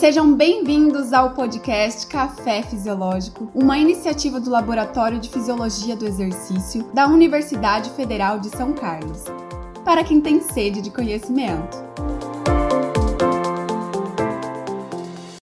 Sejam bem-vindos ao podcast Café Fisiológico, uma iniciativa do Laboratório de Fisiologia do Exercício da Universidade Federal de São Carlos, para quem tem sede de conhecimento.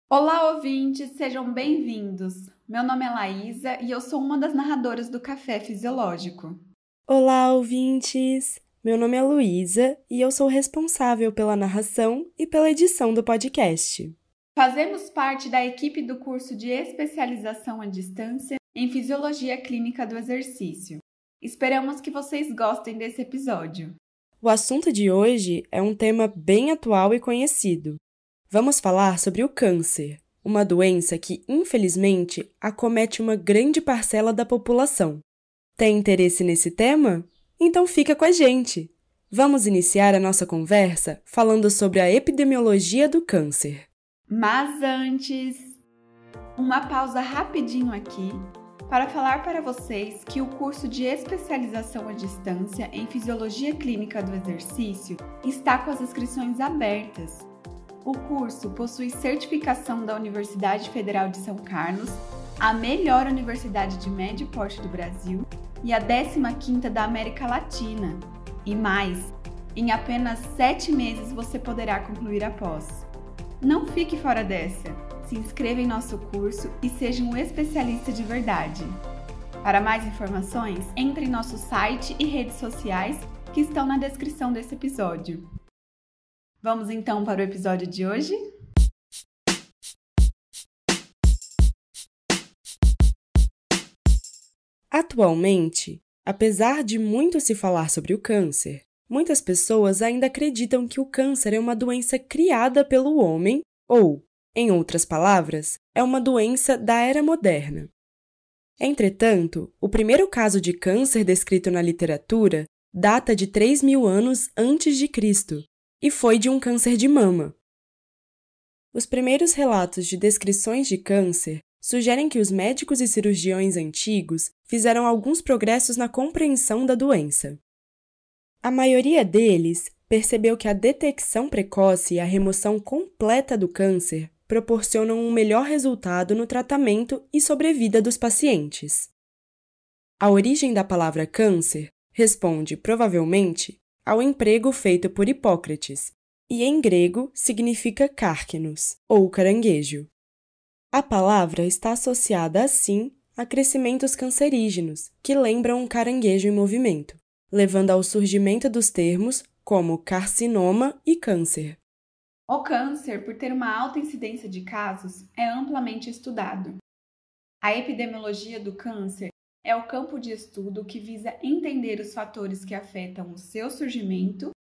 Olá, ouvintes, sejam bem-vindos. Meu nome é Laísa e eu sou uma das narradoras do Café Fisiológico. Olá, ouvintes! Meu nome é Luísa e eu sou responsável pela narração e pela edição do podcast. Fazemos parte da equipe do curso de especialização à distância em Fisiologia Clínica do Exercício. Esperamos que vocês gostem desse episódio. O assunto de hoje é um tema bem atual e conhecido. Vamos falar sobre o câncer, uma doença que, infelizmente, acomete uma grande parcela da população. Tem interesse nesse tema? Então fica com a gente! Vamos iniciar a nossa conversa falando sobre a epidemiologia do câncer. Mas antes, uma pausa rapidinho aqui para falar para vocês que o curso de especialização à distância em Fisiologia Clínica do Exercício está com as inscrições abertas. O curso possui certificação da Universidade Federal de São Carlos, a melhor universidade de médio porte do Brasil e a 15ª da América Latina. E mais, em apenas 7 meses você poderá concluir a pós. Não fique fora dessa. Se inscreva em nosso curso e seja um especialista de verdade. Para mais informações, entre em nosso site e redes sociais que estão na descrição desse episódio. Vamos então para o episódio de hoje? Atualmente, apesar de muito se falar sobre o câncer, Muitas pessoas ainda acreditam que o câncer é uma doença criada pelo homem ou, em outras palavras, é uma doença da era moderna. Entretanto, o primeiro caso de câncer descrito na literatura data de 3 mil anos antes de Cristo e foi de um câncer de mama. Os primeiros relatos de descrições de câncer sugerem que os médicos e cirurgiões antigos fizeram alguns progressos na compreensão da doença. A maioria deles percebeu que a detecção precoce e a remoção completa do câncer proporcionam um melhor resultado no tratamento e sobrevida dos pacientes. A origem da palavra câncer responde, provavelmente, ao emprego feito por Hipócrates, e em grego significa cárquenos, ou caranguejo. A palavra está associada, assim, a crescimentos cancerígenos, que lembram um caranguejo em movimento levando ao surgimento dos termos como carcinoma e câncer. O câncer, por ter uma alta incidência de casos, é amplamente estudado. A epidemiologia do câncer é o campo de estudo que visa entender os fatores que afetam o seu surgimento,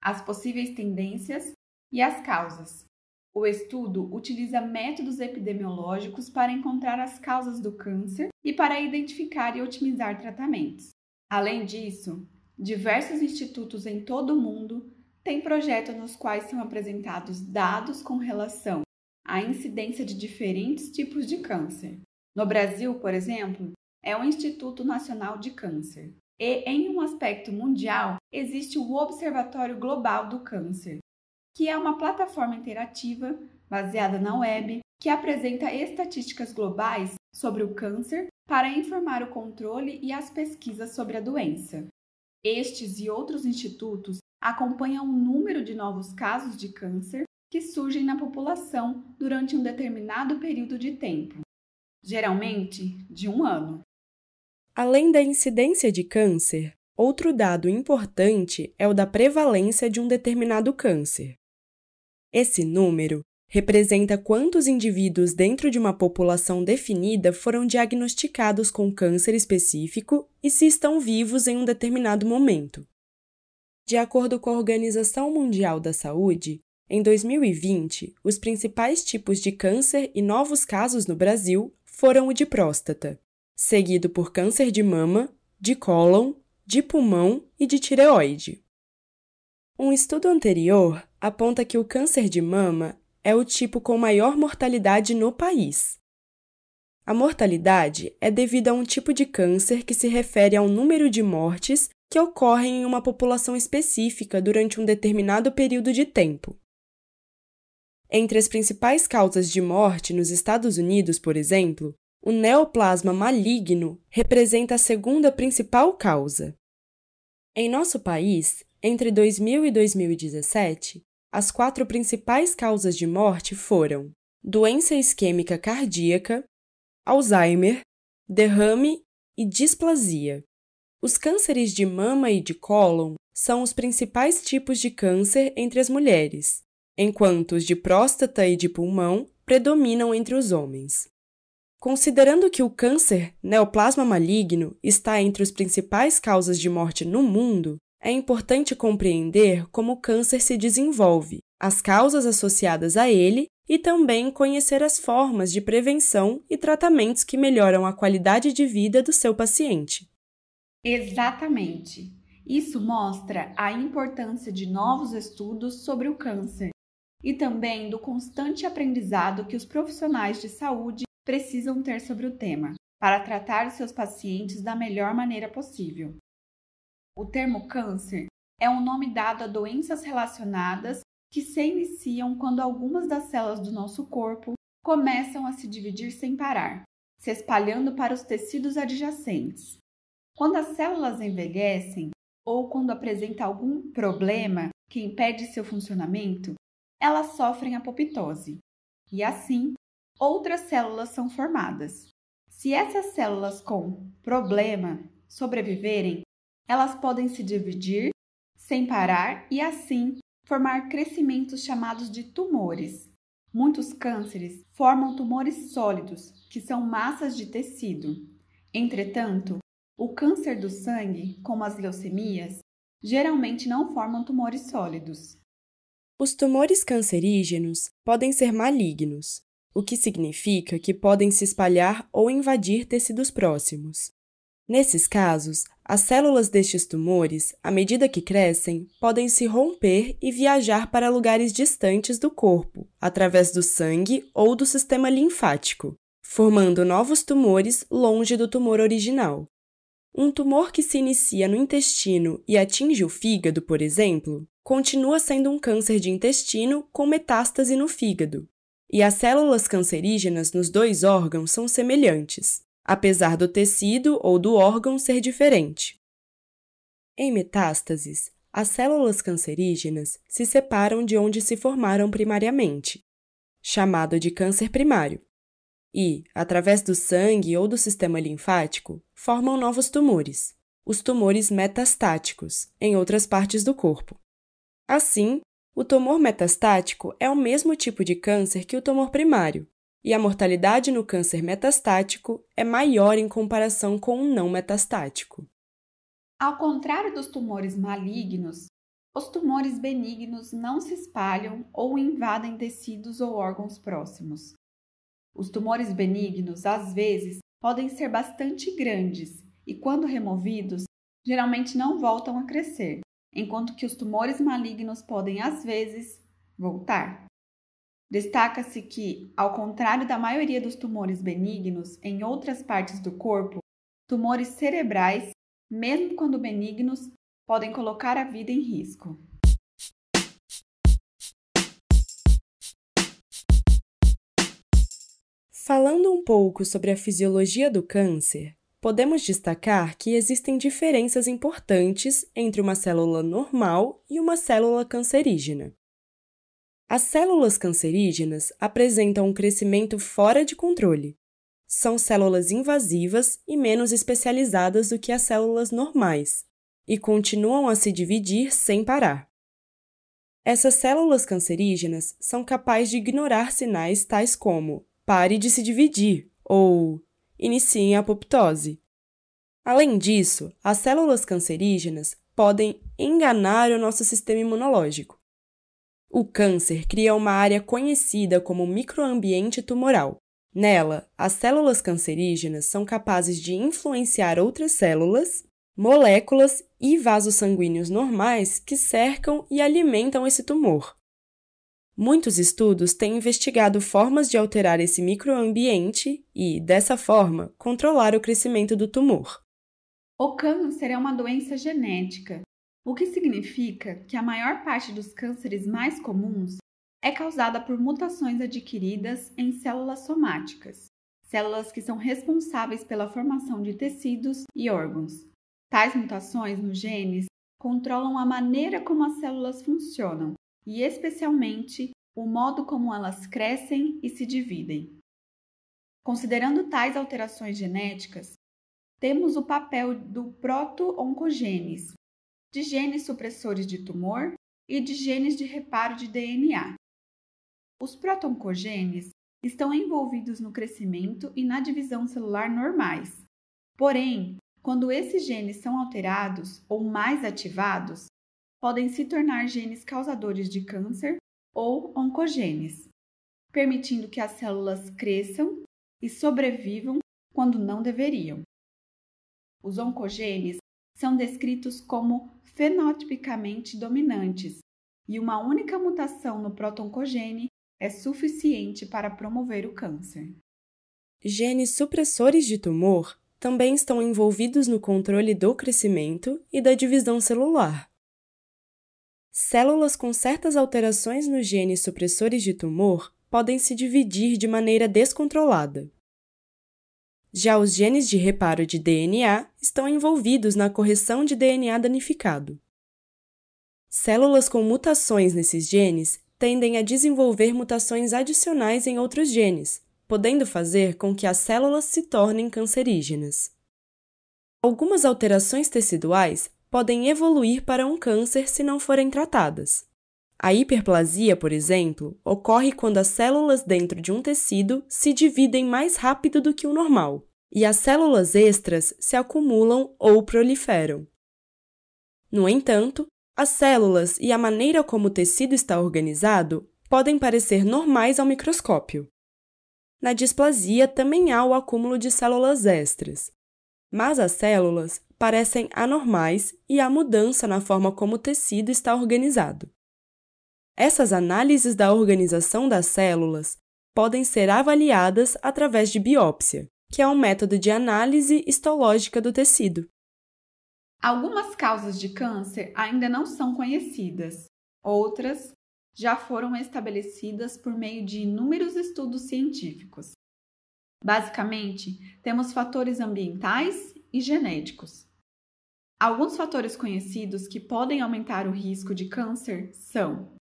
as possíveis tendências e as causas. O estudo utiliza métodos epidemiológicos para encontrar as causas do câncer e para identificar e otimizar tratamentos. Além disso, Diversos institutos em todo o mundo têm projetos nos quais são apresentados dados com relação à incidência de diferentes tipos de câncer. No Brasil, por exemplo, é o Instituto Nacional de Câncer. E, em um aspecto mundial, existe o Observatório Global do Câncer, que é uma plataforma interativa baseada na web que apresenta estatísticas globais sobre o câncer para informar o controle e as pesquisas sobre a doença. Estes e outros institutos acompanham o número de novos casos de câncer que surgem na população durante um determinado período de tempo, geralmente de um ano. Além da incidência de câncer, outro dado importante é o da prevalência de um determinado câncer. Esse número representa quantos indivíduos dentro de uma população definida foram diagnosticados com câncer específico e se estão vivos em um determinado momento. De acordo com a Organização Mundial da Saúde, em 2020, os principais tipos de câncer e novos casos no Brasil foram o de próstata, seguido por câncer de mama, de cólon, de pulmão e de tireoide. Um estudo anterior aponta que o câncer de mama é o tipo com maior mortalidade no país. A mortalidade é devida a um tipo de câncer que se refere ao número de mortes que ocorrem em uma população específica durante um determinado período de tempo. Entre as principais causas de morte nos Estados Unidos, por exemplo, o neoplasma maligno representa a segunda principal causa. Em nosso país, entre 2000 e 2017, as quatro principais causas de morte foram doença isquêmica cardíaca, Alzheimer, derrame e displasia. Os cânceres de mama e de cólon são os principais tipos de câncer entre as mulheres, enquanto os de próstata e de pulmão predominam entre os homens. Considerando que o câncer neoplasma maligno está entre as principais causas de morte no mundo, é importante compreender como o câncer se desenvolve, as causas associadas a ele e também conhecer as formas de prevenção e tratamentos que melhoram a qualidade de vida do seu paciente. Exatamente. Isso mostra a importância de novos estudos sobre o câncer e também do constante aprendizado que os profissionais de saúde precisam ter sobre o tema, para tratar seus pacientes da melhor maneira possível. O termo câncer é um nome dado a doenças relacionadas que se iniciam quando algumas das células do nosso corpo começam a se dividir sem parar, se espalhando para os tecidos adjacentes. Quando as células envelhecem ou quando apresenta algum problema que impede seu funcionamento, elas sofrem apoptose e assim outras células são formadas. Se essas células com problema sobreviverem, elas podem se dividir sem parar e assim formar crescimentos chamados de tumores. Muitos cânceres formam tumores sólidos, que são massas de tecido. Entretanto, o câncer do sangue, como as leucemias, geralmente não formam tumores sólidos. Os tumores cancerígenos podem ser malignos, o que significa que podem se espalhar ou invadir tecidos próximos. Nesses casos, as células destes tumores, à medida que crescem, podem se romper e viajar para lugares distantes do corpo, através do sangue ou do sistema linfático, formando novos tumores longe do tumor original. Um tumor que se inicia no intestino e atinge o fígado, por exemplo, continua sendo um câncer de intestino com metástase no fígado. E as células cancerígenas nos dois órgãos são semelhantes, apesar do tecido ou do órgão ser diferente. Em metástases, as células cancerígenas se separam de onde se formaram primariamente, chamado de câncer primário, e, através do sangue ou do sistema linfático, formam novos tumores, os tumores metastáticos, em outras partes do corpo. Assim, o tumor metastático é o mesmo tipo de câncer que o tumor primário, e a mortalidade no câncer metastático é maior em comparação com o não metastático. Ao contrário dos tumores malignos, os tumores benignos não se espalham ou invadem tecidos ou órgãos próximos. Os tumores benignos, às vezes, podem ser bastante grandes e, quando removidos, geralmente não voltam a crescer, enquanto que os tumores malignos podem, às vezes, voltar. Destaca-se que, ao contrário da maioria dos tumores benignos em outras partes do corpo, tumores cerebrais, mesmo quando benignos, podem colocar a vida em risco. Falando um pouco sobre a fisiologia do câncer, podemos destacar que existem diferenças importantes entre uma célula normal e uma célula cancerígena. As células cancerígenas apresentam um crescimento fora de controle. São células invasivas e menos especializadas do que as células normais, e continuam a se dividir sem parar. Essas células cancerígenas são capazes de ignorar sinais tais como pare de se dividir ou iniciem a apoptose. Além disso, as células cancerígenas podem enganar o nosso sistema imunológico. O câncer cria uma área conhecida como microambiente tumoral. Nela, as células cancerígenas são capazes de influenciar outras células, moléculas e vasos sanguíneos normais que cercam e alimentam esse tumor. Muitos estudos têm investigado formas de alterar esse microambiente e, dessa forma, controlar o crescimento do tumor. O câncer é uma doença genética, o que significa que a maior parte dos cânceres mais comuns é causada por mutações adquiridas em células somáticas, células que são responsáveis pela formação de tecidos e órgãos. Tais mutações nos genes controlam a maneira como as células funcionam e, especialmente, o modo como elas crescem e se dividem. Considerando tais alterações genéticas, temos o papel do proto-oncogenes, de genes supressores de tumor e de genes de reparo de DNA. Os protoncogenes estão envolvidos no crescimento e na divisão celular normais. Porém, quando esses genes são alterados ou mais ativados, podem se tornar genes causadores de câncer ou oncogenes, permitindo que as células cresçam e sobrevivam quando não deveriam. Os oncogenes são descritos como fenotipicamente dominantes, e uma única mutação no protoncogene é suficiente para promover o câncer. Genes supressores de tumor também estão envolvidos no controle do crescimento e da divisão celular. Células com certas alterações nos genes supressores de tumor podem se dividir de maneira descontrolada. Já os genes de reparo de DNA estão envolvidos na correção de DNA danificado. Células com mutações nesses genes tendem a desenvolver mutações adicionais em outros genes, podendo fazer com que as células se tornem cancerígenas. Algumas alterações teciduais podem evoluir para um câncer se não forem tratadas. A hiperplasia, por exemplo, ocorre quando as células dentro de um tecido se dividem mais rápido do que o normal, e as células extras se acumulam ou proliferam. No entanto, as células e a maneira como o tecido está organizado podem parecer normais ao microscópio. Na displasia também há o acúmulo de células extras, mas as células parecem anormais e há mudança na forma como o tecido está organizado. Essas análises da organização das células podem ser avaliadas através de biópsia, que é um método de análise histológica do tecido. Algumas causas de câncer ainda não são conhecidas, outras já foram estabelecidas por meio de inúmeros estudos científicos. Basicamente, temos fatores ambientais e genéticos. Alguns fatores conhecidos que podem aumentar o risco de câncer são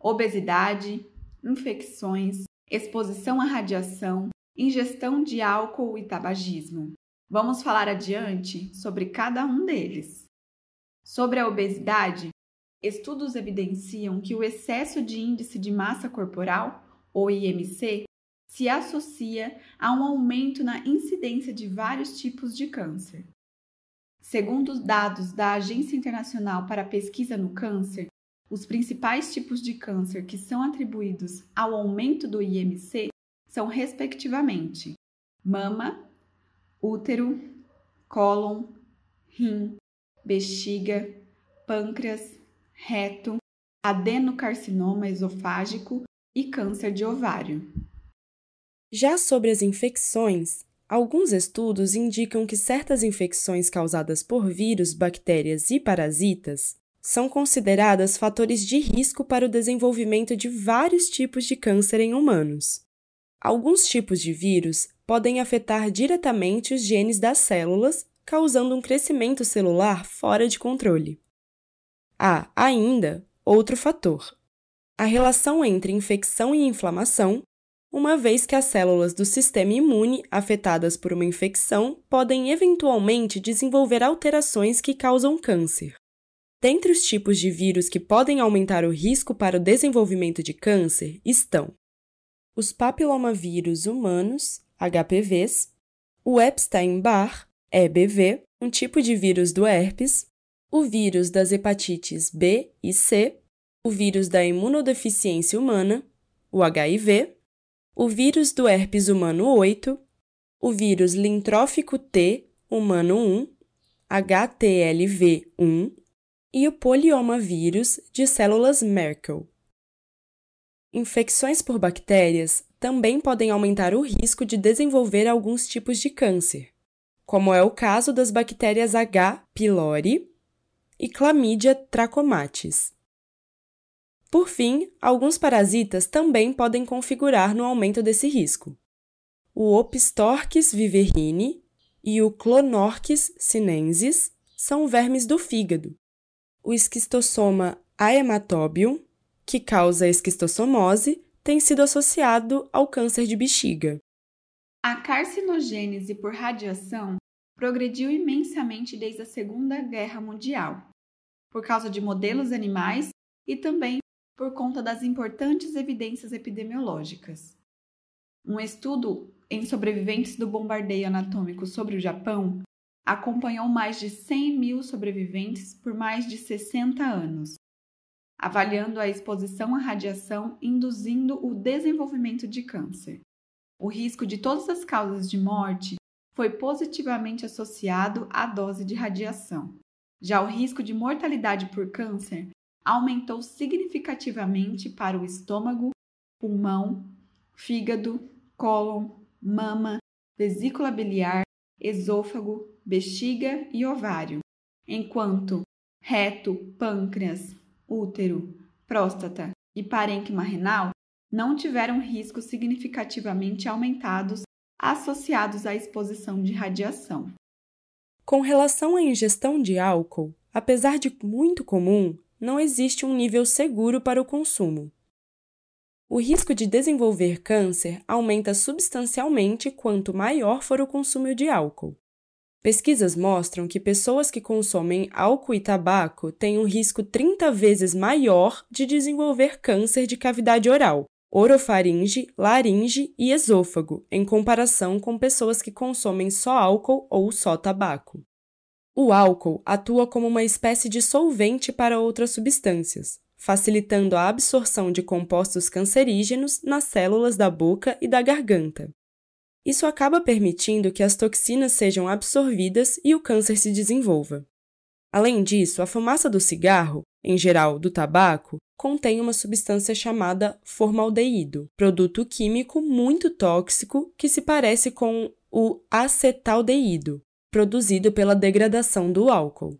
obesidade, infecções, exposição à radiação, ingestão de álcool e tabagismo. Vamos falar adiante sobre cada um deles. Sobre a obesidade, estudos evidenciam que o excesso de índice de massa corporal, ou IMC, se associa a um aumento na incidência de vários tipos de câncer. Segundo os dados da Agência Internacional para a Pesquisa no Câncer, os principais tipos de câncer que são atribuídos ao aumento do IMC são, respectivamente, mama, útero, cólon, rim, bexiga, pâncreas, reto, adenocarcinoma esofágico e câncer de ovário. Já sobre as infecções, alguns estudos indicam que certas infecções causadas por vírus, bactérias e parasitas são consideradas fatores de risco para o desenvolvimento de vários tipos de câncer em humanos. Alguns tipos de vírus podem afetar diretamente os genes das células, causando um crescimento celular fora de controle. Há, ainda, outro fator: a relação entre infecção e inflamação, uma vez que as células do sistema imune afetadas por uma infecção podem eventualmente desenvolver alterações que causam câncer. Dentre os tipos de vírus que podem aumentar o risco para o desenvolvimento de câncer estão os papilomavírus humanos, HPVs, o Epstein-Barr, EBV, um tipo de vírus do herpes, o vírus das hepatites B e C, o vírus da imunodeficiência humana, o HIV, o vírus do herpes humano 8, o vírus lintrófico T humano 1, HTLV1 e o poliomavírus de células Merkel. Infecções por bactérias também podem aumentar o risco de desenvolver alguns tipos de câncer, como é o caso das bactérias H. pylori e Chlamydia trachomatis. Por fim, alguns parasitas também podem configurar no aumento desse risco. O Opistorchis viverrini e o Clonorchis sinensis são vermes do fígado. O esquistossoma aematobium, que causa esquistossomose, tem sido associado ao câncer de bexiga. A carcinogênese por radiação progrediu imensamente desde a Segunda Guerra Mundial, por causa de modelos animais e também por conta das importantes evidências epidemiológicas. Um estudo em sobreviventes do bombardeio anatômico sobre o Japão acompanhou mais de 100 mil sobreviventes por mais de 60 anos, avaliando a exposição à radiação induzindo o desenvolvimento de câncer. O risco de todas as causas de morte foi positivamente associado à dose de radiação. Já o risco de mortalidade por câncer aumentou significativamente para o estômago, pulmão, fígado, cólon, mama, vesícula biliar, esôfago, bexiga e ovário, enquanto reto, pâncreas, útero, próstata e parênquima renal não tiveram riscos significativamente aumentados associados à exposição de radiação. Com relação à ingestão de álcool, apesar de muito comum, não existe um nível seguro para o consumo. O risco de desenvolver câncer aumenta substancialmente quanto maior for o consumo de álcool. Pesquisas mostram que pessoas que consomem álcool e tabaco têm um risco 30 vezes maior de desenvolver câncer de cavidade oral, orofaringe, laringe e esôfago, em comparação com pessoas que consomem só álcool ou só tabaco. O álcool atua como uma espécie de solvente para outras substâncias, facilitando a absorção de compostos cancerígenos nas células da boca e da garganta. Isso acaba permitindo que as toxinas sejam absorvidas e o câncer se desenvolva. Além disso, a fumaça do cigarro, em geral do tabaco, contém uma substância chamada formaldeído, produto químico muito tóxico que se parece com o acetaldeído, produzido pela degradação do álcool.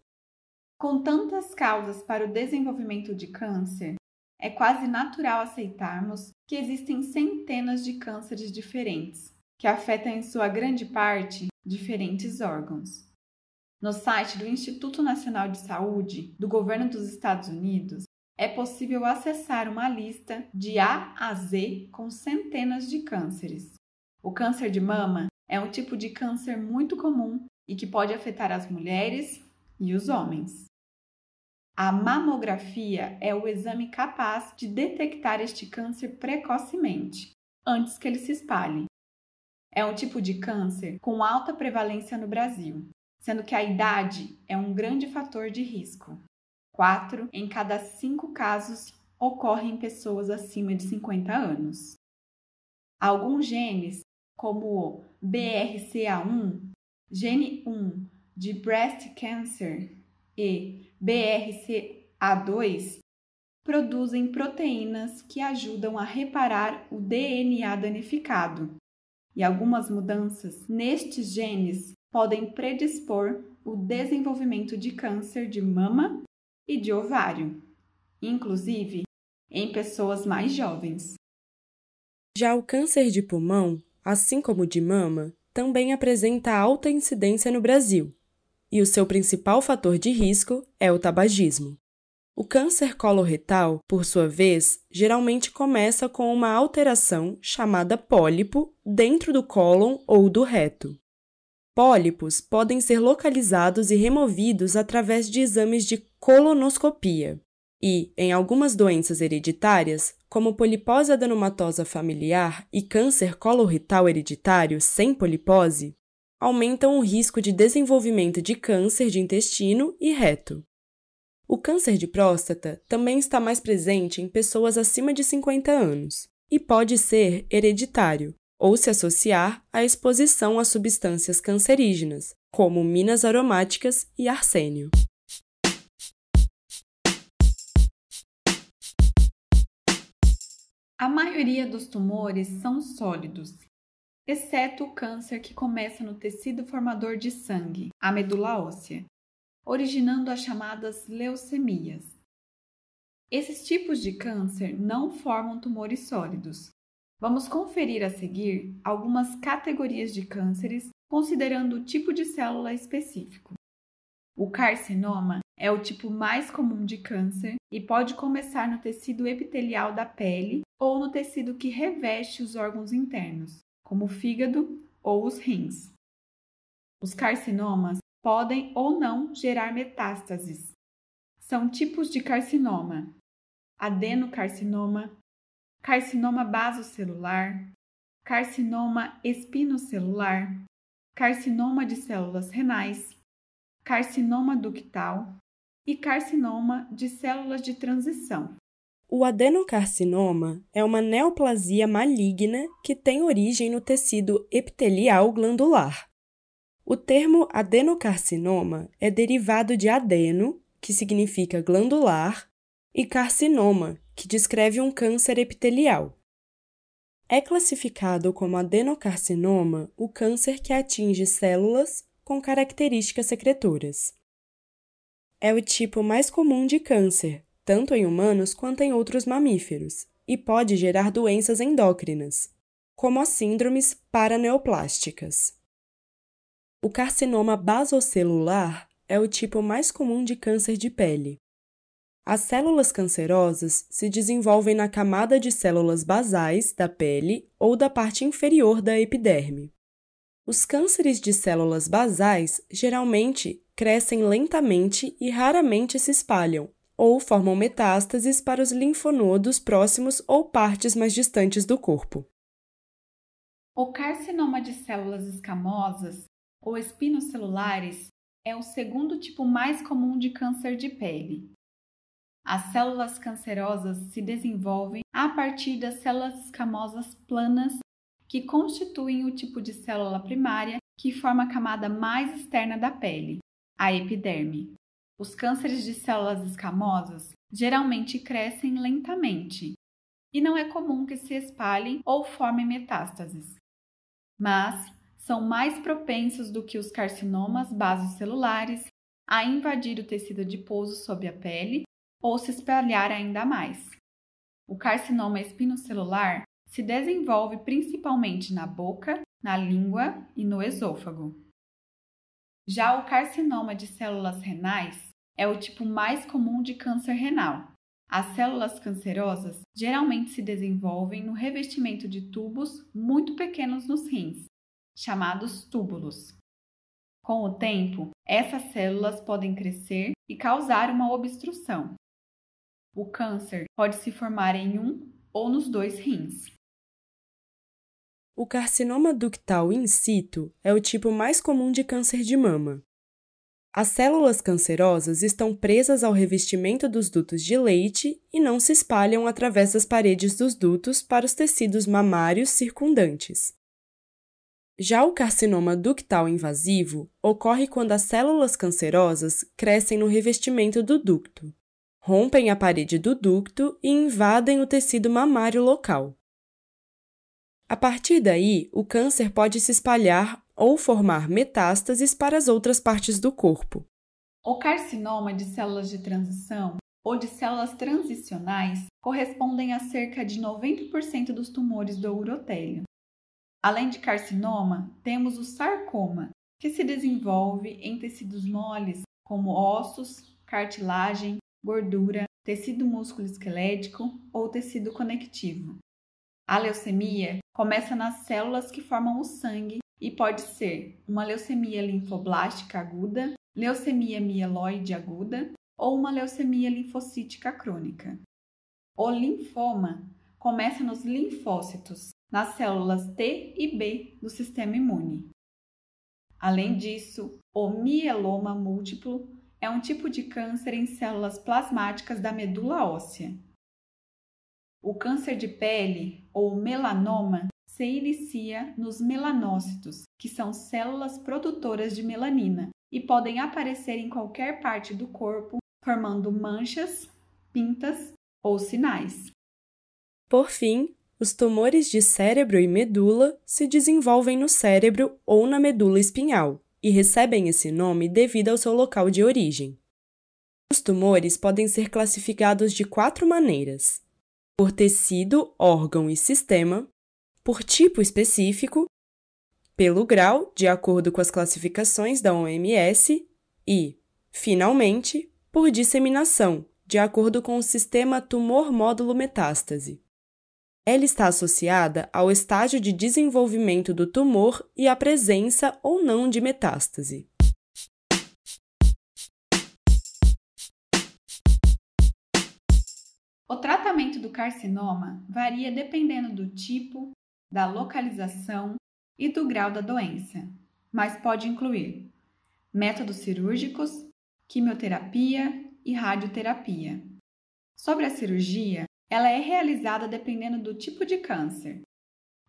Com tantas causas para o desenvolvimento de câncer, é quase natural aceitarmos que existem centenas de cânceres diferentes, que afetam em sua grande parte diferentes órgãos. No site do Instituto Nacional de Saúde do Governo dos Estados Unidos, é possível acessar uma lista de A a Z com centenas de cânceres. O câncer de mama é um tipo de câncer muito comum e que pode afetar as mulheres e os homens. A mamografia é o exame capaz de detectar este câncer precocemente, antes que ele se espalhe. É um tipo de câncer com alta prevalência no Brasil, sendo que a idade é um grande fator de risco. Quatro em cada cinco casos ocorrem em pessoas acima de 50 anos. Alguns genes, como o BRCA1, gene 1 de breast cancer e BRCA2 produzem proteínas que ajudam a reparar o DNA danificado, e algumas mudanças nestes genes podem predispor o desenvolvimento de câncer de mama e de ovário, inclusive em pessoas mais jovens. Já o câncer de pulmão, assim como o de mama, também apresenta alta incidência no Brasil, e o seu principal fator de risco é o tabagismo. O câncer coloretal, por sua vez, geralmente começa com uma alteração chamada pólipo dentro do cólon ou do reto. Pólipos podem ser localizados e removidos através de exames de colonoscopia. E, em algumas doenças hereditárias, como polipose adenomatosa familiar e câncer coloretal hereditário sem polipose, aumentam o risco de desenvolvimento de câncer de intestino e reto. O câncer de próstata também está mais presente em pessoas acima de 50 anos e pode ser hereditário ou se associar à exposição a substâncias cancerígenas, como minas aromáticas e arsênio. A maioria dos tumores são sólidos exceto o câncer que começa no tecido formador de sangue, a medula óssea, originando as chamadas leucemias. Esses tipos de câncer não formam tumores sólidos. Vamos conferir a seguir algumas categorias de cânceres considerando o tipo de célula específico. O carcinoma é o tipo mais comum de câncer e pode começar no tecido epitelial da pele ou no tecido que reveste os órgãos internos, como o fígado ou os rins. Os carcinomas podem ou não gerar metástases. São tipos de carcinoma: adenocarcinoma, carcinoma basocelular, carcinoma espinocelular, carcinoma de células renais, carcinoma ductal e carcinoma de células de transição. O adenocarcinoma é uma neoplasia maligna que tem origem no tecido epitelial glandular. O termo adenocarcinoma é derivado de adeno, que significa glandular, e carcinoma, que descreve um câncer epitelial. É classificado como adenocarcinoma o câncer que atinge células com características secretoras. É o tipo mais comum de câncer, tanto em humanos quanto em outros mamíferos, e pode gerar doenças endócrinas, como as síndromes paraneoplásticas. O carcinoma basocelular é o tipo mais comum de câncer de pele. As células cancerosas se desenvolvem na camada de células basais da pele ou da parte inferior da epiderme. Os cânceres de células basais geralmente crescem lentamente e raramente se espalham, ou formam metástases para os linfonodos próximos ou partes mais distantes do corpo. O carcinoma de células escamosas ou espinocelulares é o segundo tipo mais comum de câncer de pele. As células cancerosas se desenvolvem a partir das células escamosas planas que constituem o tipo de célula primária que forma a camada mais externa da pele, a epiderme. Os cânceres de células escamosas geralmente crescem lentamente e não é comum que se espalhem ou formem metástases, mas são mais propensos do que os carcinomas basocelulares a invadir o tecido adiposo sob a pele ou se espalhar ainda mais. O carcinoma espinocelular se desenvolve principalmente na boca, na língua e no esôfago. Já o carcinoma de células renais é o tipo mais comum de câncer renal. As células cancerosas geralmente se desenvolvem no revestimento de tubos muito pequenos nos rins, chamados túbulos. Com o tempo, essas células podem crescer e causar uma obstrução. O câncer pode se formar em um ou nos dois rins. O carcinoma ductal in situ é o tipo mais comum de câncer de mama. As células cancerosas estão presas ao revestimento dos dutos de leite e não se espalham através das paredes dos dutos para os tecidos mamários circundantes. Já o carcinoma ductal invasivo ocorre quando as células cancerosas crescem no revestimento do ducto, rompem a parede do ducto e invadem o tecido mamário local. A partir daí, o câncer pode se espalhar ou formar metástases para as outras partes do corpo. O carcinoma de células de transição ou de células transicionais correspondem a cerca de 90% dos tumores do urotélio. Além de carcinoma, temos o sarcoma, que se desenvolve em tecidos moles como ossos, cartilagem, gordura, tecido músculo esquelético ou tecido conectivo. A leucemia começa nas células que formam o sangue e pode ser uma leucemia linfoblástica aguda, leucemia mieloide aguda ou uma leucemia linfocítica crônica. O linfoma começa nos linfócitos, nas células T e B do sistema imune. Além disso, o mieloma múltiplo é um tipo de câncer em células plasmáticas da medula óssea. O câncer de pele, ou melanoma, se inicia nos melanócitos, que são células produtoras de melanina e podem aparecer em qualquer parte do corpo, formando manchas, pintas ou sinais. Por fim, os tumores de cérebro e medula se desenvolvem no cérebro ou na medula espinhal e recebem esse nome devido ao seu local de origem. Os tumores podem ser classificados de quatro maneiras: por tecido, órgão e sistema, por tipo específico, pelo grau, de acordo com as classificações da OMS, e, finalmente, por disseminação, de acordo com o sistema tumor módulo metástase. Ela está associada ao estágio de desenvolvimento do tumor e à presença ou não de metástase. O tratamento do carcinoma varia dependendo do tipo, da localização e do grau da doença, mas pode incluir métodos cirúrgicos, quimioterapia e radioterapia. Sobre a cirurgia, ela é realizada dependendo do tipo de câncer.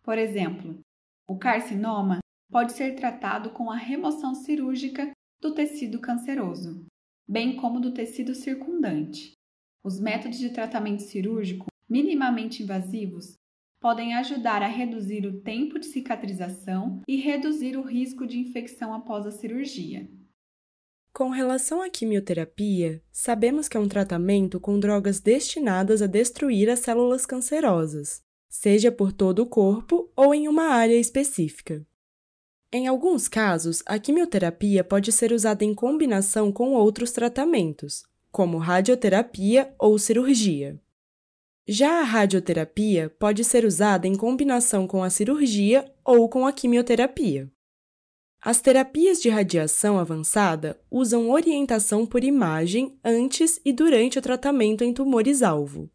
Por exemplo, o carcinoma pode ser tratado com a remoção cirúrgica do tecido canceroso, bem como do tecido circundante. Os métodos de tratamento cirúrgico minimamente invasivos podem ajudar a reduzir o tempo de cicatrização e reduzir o risco de infecção após a cirurgia. Com relação à quimioterapia, sabemos que é um tratamento com drogas destinadas a destruir as células cancerosas, seja por todo o corpo ou em uma área específica. Em alguns casos, a quimioterapia pode ser usada em combinação com outros tratamentos, como radioterapia ou cirurgia. Já a radioterapia pode ser usada em combinação com a cirurgia ou com a quimioterapia. As terapias de radiação avançada usam orientação por imagem antes e durante o tratamento em tumores-alvo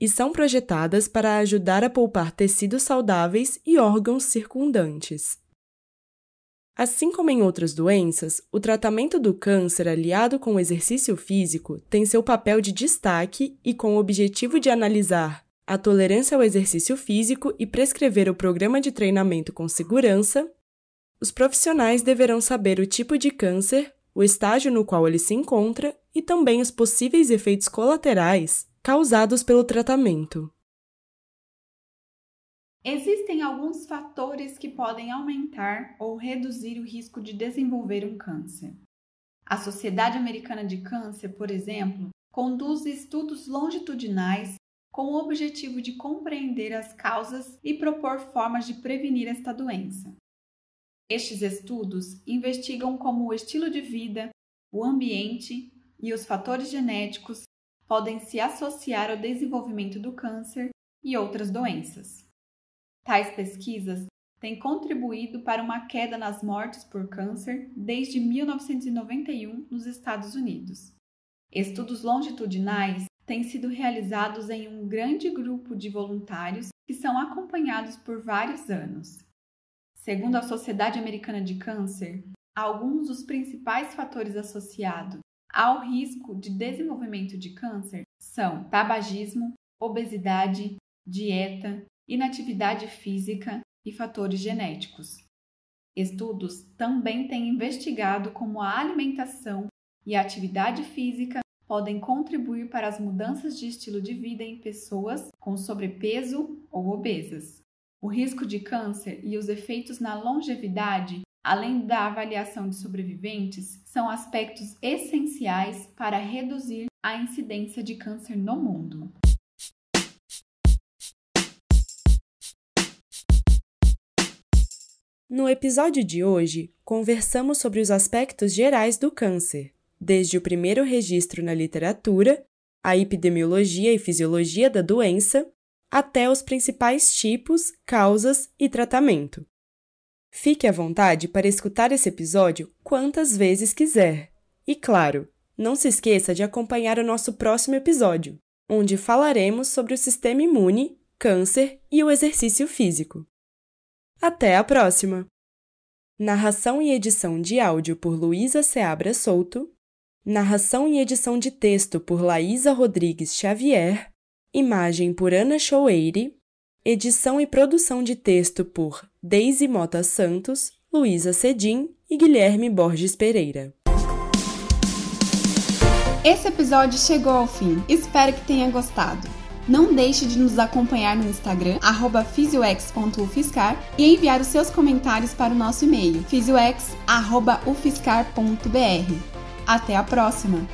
e são projetadas para ajudar a poupar tecidos saudáveis e órgãos circundantes. Assim como em outras doenças, o tratamento do câncer aliado com o exercício físico tem seu papel de destaque e com o objetivo de analisar a tolerância ao exercício físico e prescrever o programa de treinamento com segurança, os profissionais deverão saber o tipo de câncer, o estágio no qual ele se encontra e também os possíveis efeitos colaterais causados pelo tratamento. Existem alguns fatores que podem aumentar ou reduzir o risco de desenvolver um câncer. A Sociedade Americana de Câncer, por exemplo, conduz estudos longitudinais com o objetivo de compreender as causas e propor formas de prevenir esta doença. Estes estudos investigam como o estilo de vida, o ambiente e os fatores genéticos podem se associar ao desenvolvimento do câncer e outras doenças. Tais pesquisas têm contribuído para uma queda nas mortes por câncer desde 1991 nos Estados Unidos. Estudos longitudinais têm sido realizados em um grande grupo de voluntários que são acompanhados por vários anos. Segundo a Sociedade Americana de Câncer, alguns dos principais fatores associados ao risco de desenvolvimento de câncer são tabagismo, obesidade, dieta, inatividade física e fatores genéticos. Estudos também têm investigado como a alimentação e a atividade física podem contribuir para as mudanças de estilo de vida em pessoas com sobrepeso ou obesas. O risco de câncer e os efeitos na longevidade, além da avaliação de sobreviventes, são aspectos essenciais para reduzir a incidência de câncer no mundo. No episódio de hoje, conversamos sobre os aspectos gerais do câncer, desde o primeiro registro na literatura, a epidemiologia e fisiologia da doença até os principais tipos, causas e tratamento. Fique à vontade para escutar esse episódio quantas vezes quiser. E claro, não se esqueça de acompanhar o nosso próximo episódio, onde falaremos sobre o sistema imune, câncer e o exercício físico. Até a próxima! Narração e edição de áudio por Luísa Seabra Souto. Narração e edição de texto por Laísa Rodrigues Xavier. Imagem por Ana Choueire. Edição e produção de texto por Deise Mota Santos, Luísa Cedim e Guilherme Borges Pereira. Esse episódio chegou ao fim. Espero que tenha gostado. Não deixe de nos acompanhar no Instagram, fisioex.ufiscar e enviar os seus comentários para o nosso e-mail, fisioex.ufiscar.br. Até a próxima!